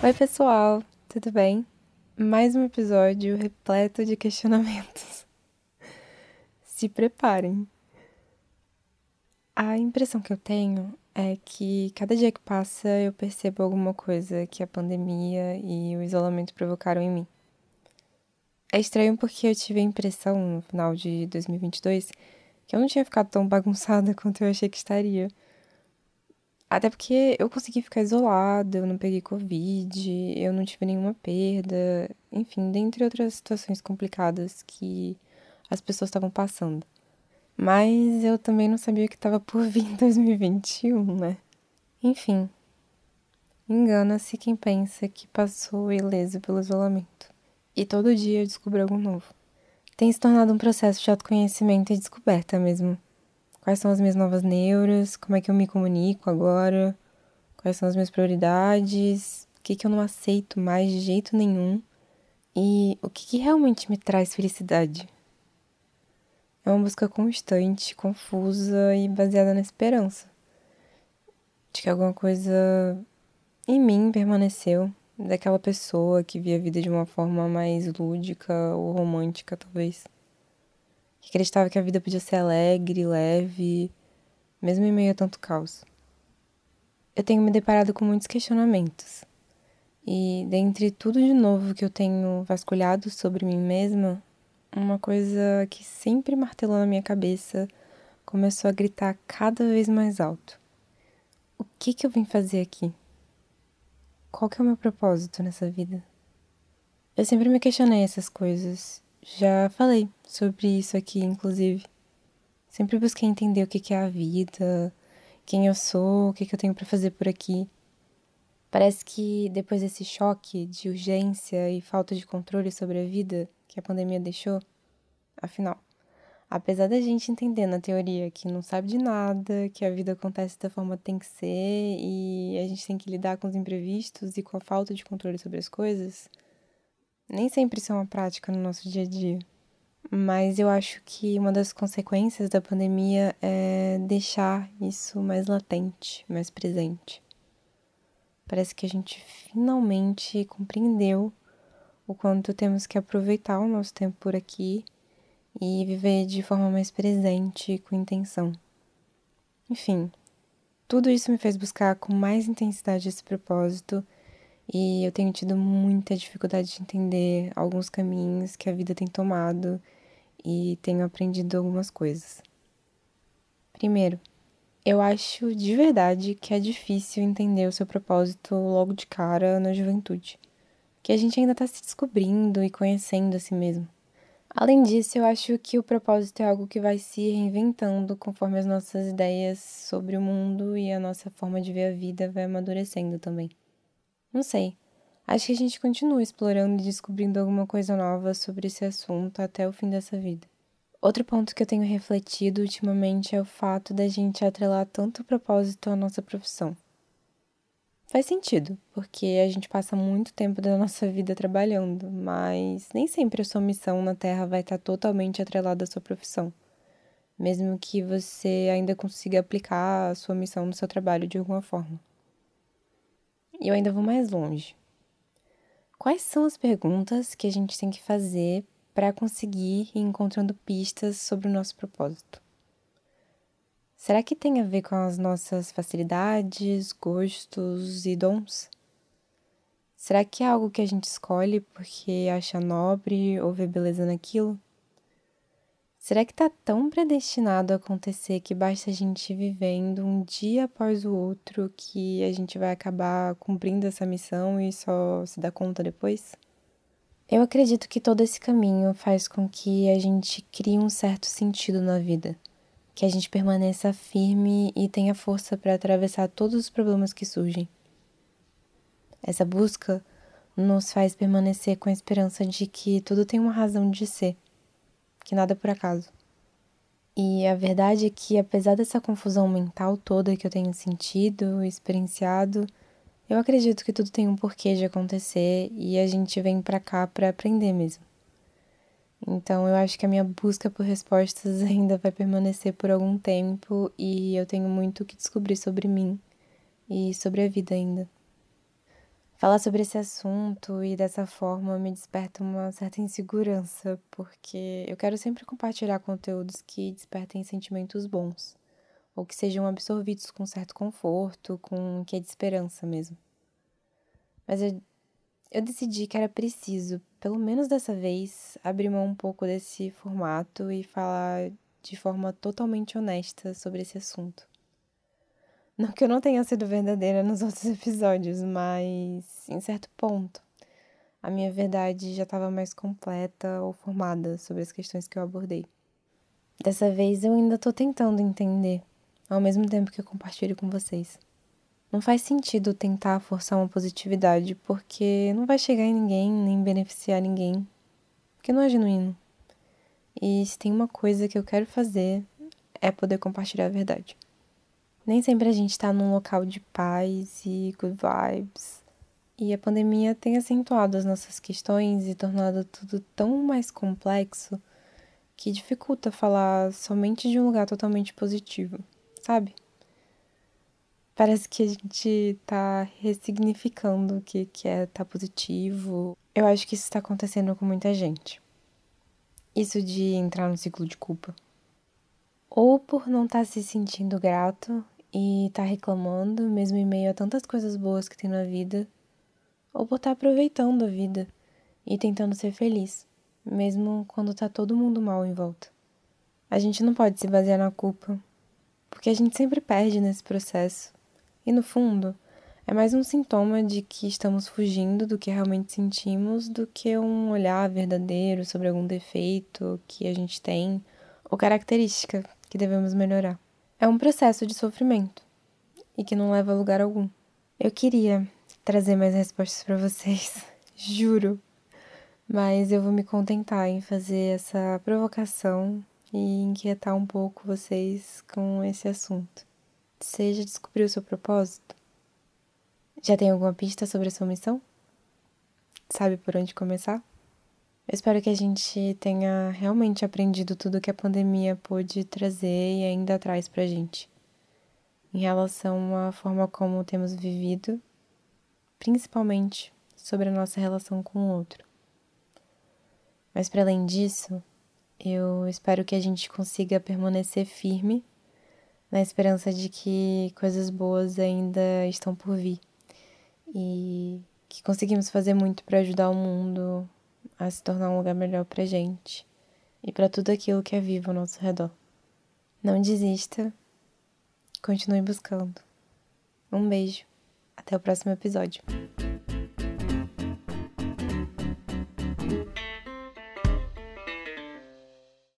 Oi, pessoal, tudo bem? Mais um episódio repleto de questionamentos. Se preparem. A impressão que eu tenho é que cada dia que passa eu percebo alguma coisa que a pandemia e o isolamento provocaram em mim. É estranho porque eu tive a impressão no final de 2022 que eu não tinha ficado tão bagunçada quanto eu achei que estaria. Até porque eu consegui ficar isolada, eu não peguei Covid, eu não tive nenhuma perda, enfim, dentre outras situações complicadas que as pessoas estavam passando. Mas eu também não sabia o que estava por vir em 2021, né? Enfim, engana-se quem pensa que passou ileso pelo isolamento. E todo dia eu descubro algo novo. Tem se tornado um processo de autoconhecimento e descoberta mesmo quais são as minhas novas neuras, como é que eu me comunico agora, quais são as minhas prioridades, o que, que eu não aceito mais de jeito nenhum? E o que, que realmente me traz felicidade. É uma busca constante, confusa e baseada na esperança de que alguma coisa em mim permaneceu, daquela pessoa que via a vida de uma forma mais lúdica ou romântica, talvez que acreditava que a vida podia ser alegre, leve, mesmo em meio a tanto caos. Eu tenho me deparado com muitos questionamentos. E dentre tudo de novo que eu tenho vasculhado sobre mim mesma, uma coisa que sempre martelou na minha cabeça começou a gritar cada vez mais alto. O que que eu vim fazer aqui? Qual que é o meu propósito nessa vida? Eu sempre me questionei essas coisas já falei sobre isso aqui, inclusive. Sempre busquei entender o que é a vida, quem eu sou, o que eu tenho para fazer por aqui. Parece que depois desse choque de urgência e falta de controle sobre a vida que a pandemia deixou, afinal, apesar da gente entender na teoria que não sabe de nada, que a vida acontece da forma que tem que ser e a gente tem que lidar com os imprevistos e com a falta de controle sobre as coisas, nem sempre isso é uma prática no nosso dia a dia. Mas eu acho que uma das consequências da pandemia é deixar isso mais latente, mais presente. Parece que a gente finalmente compreendeu o quanto temos que aproveitar o nosso tempo por aqui e viver de forma mais presente e com intenção. Enfim, tudo isso me fez buscar com mais intensidade esse propósito e eu tenho tido muita dificuldade de entender alguns caminhos que a vida tem tomado e tenho aprendido algumas coisas. Primeiro, eu acho de verdade que é difícil entender o seu propósito logo de cara na juventude, que a gente ainda está se descobrindo e conhecendo a si mesmo. Além disso, eu acho que o propósito é algo que vai se reinventando conforme as nossas ideias sobre o mundo e a nossa forma de ver a vida vai amadurecendo também. Não sei. Acho que a gente continua explorando e descobrindo alguma coisa nova sobre esse assunto até o fim dessa vida. Outro ponto que eu tenho refletido ultimamente é o fato da gente atrelar tanto propósito à nossa profissão. Faz sentido, porque a gente passa muito tempo da nossa vida trabalhando, mas nem sempre a sua missão na Terra vai estar totalmente atrelada à sua profissão. Mesmo que você ainda consiga aplicar a sua missão no seu trabalho de alguma forma. E eu ainda vou mais longe. Quais são as perguntas que a gente tem que fazer para conseguir ir encontrando pistas sobre o nosso propósito? Será que tem a ver com as nossas facilidades, gostos e dons? Será que é algo que a gente escolhe porque acha nobre ou vê beleza naquilo? Será que está tão predestinado a acontecer que basta a gente ir vivendo um dia após o outro que a gente vai acabar cumprindo essa missão e só se dá conta depois? Eu acredito que todo esse caminho faz com que a gente crie um certo sentido na vida, que a gente permaneça firme e tenha força para atravessar todos os problemas que surgem. Essa busca nos faz permanecer com a esperança de que tudo tem uma razão de ser que nada é por acaso. E a verdade é que, apesar dessa confusão mental toda que eu tenho sentido, experienciado, eu acredito que tudo tem um porquê de acontecer e a gente vem para cá para aprender mesmo. Então eu acho que a minha busca por respostas ainda vai permanecer por algum tempo e eu tenho muito que descobrir sobre mim e sobre a vida ainda. Falar sobre esse assunto e dessa forma me desperta uma certa insegurança, porque eu quero sempre compartilhar conteúdos que despertem sentimentos bons, ou que sejam absorvidos com certo conforto, com um quê de esperança mesmo. Mas eu, eu decidi que era preciso, pelo menos dessa vez, abrir mão um pouco desse formato e falar de forma totalmente honesta sobre esse assunto. Não que eu não tenha sido verdadeira nos outros episódios, mas em certo ponto a minha verdade já estava mais completa ou formada sobre as questões que eu abordei. Dessa vez eu ainda estou tentando entender, ao mesmo tempo que eu compartilho com vocês. Não faz sentido tentar forçar uma positividade, porque não vai chegar em ninguém, nem beneficiar ninguém, porque não é genuíno. E se tem uma coisa que eu quero fazer, é poder compartilhar a verdade. Nem sempre a gente está num local de paz e good vibes. E a pandemia tem acentuado as nossas questões e tornado tudo tão mais complexo que dificulta falar somente de um lugar totalmente positivo, sabe? Parece que a gente tá ressignificando o que, que é estar tá positivo. Eu acho que isso está acontecendo com muita gente. Isso de entrar no ciclo de culpa. Ou por não estar tá se sentindo grato e tá reclamando, mesmo em meio a tantas coisas boas que tem na vida, ou por estar tá aproveitando a vida e tentando ser feliz, mesmo quando tá todo mundo mal em volta. A gente não pode se basear na culpa, porque a gente sempre perde nesse processo. E no fundo, é mais um sintoma de que estamos fugindo do que realmente sentimos do que um olhar verdadeiro sobre algum defeito que a gente tem ou característica que devemos melhorar. É um processo de sofrimento e que não leva a lugar algum. Eu queria trazer mais respostas para vocês, juro, mas eu vou me contentar em fazer essa provocação e inquietar um pouco vocês com esse assunto. Você já descobriu o seu propósito? Já tem alguma pista sobre a sua missão? Sabe por onde começar? Eu espero que a gente tenha realmente aprendido tudo que a pandemia pôde trazer e ainda traz pra gente. Em relação à forma como temos vivido, principalmente sobre a nossa relação com o outro. Mas para além disso, eu espero que a gente consiga permanecer firme na esperança de que coisas boas ainda estão por vir e que conseguimos fazer muito para ajudar o mundo a se tornar um lugar melhor pra gente e para tudo aquilo que é vivo ao nosso redor. Não desista, continue buscando. Um beijo, até o próximo episódio.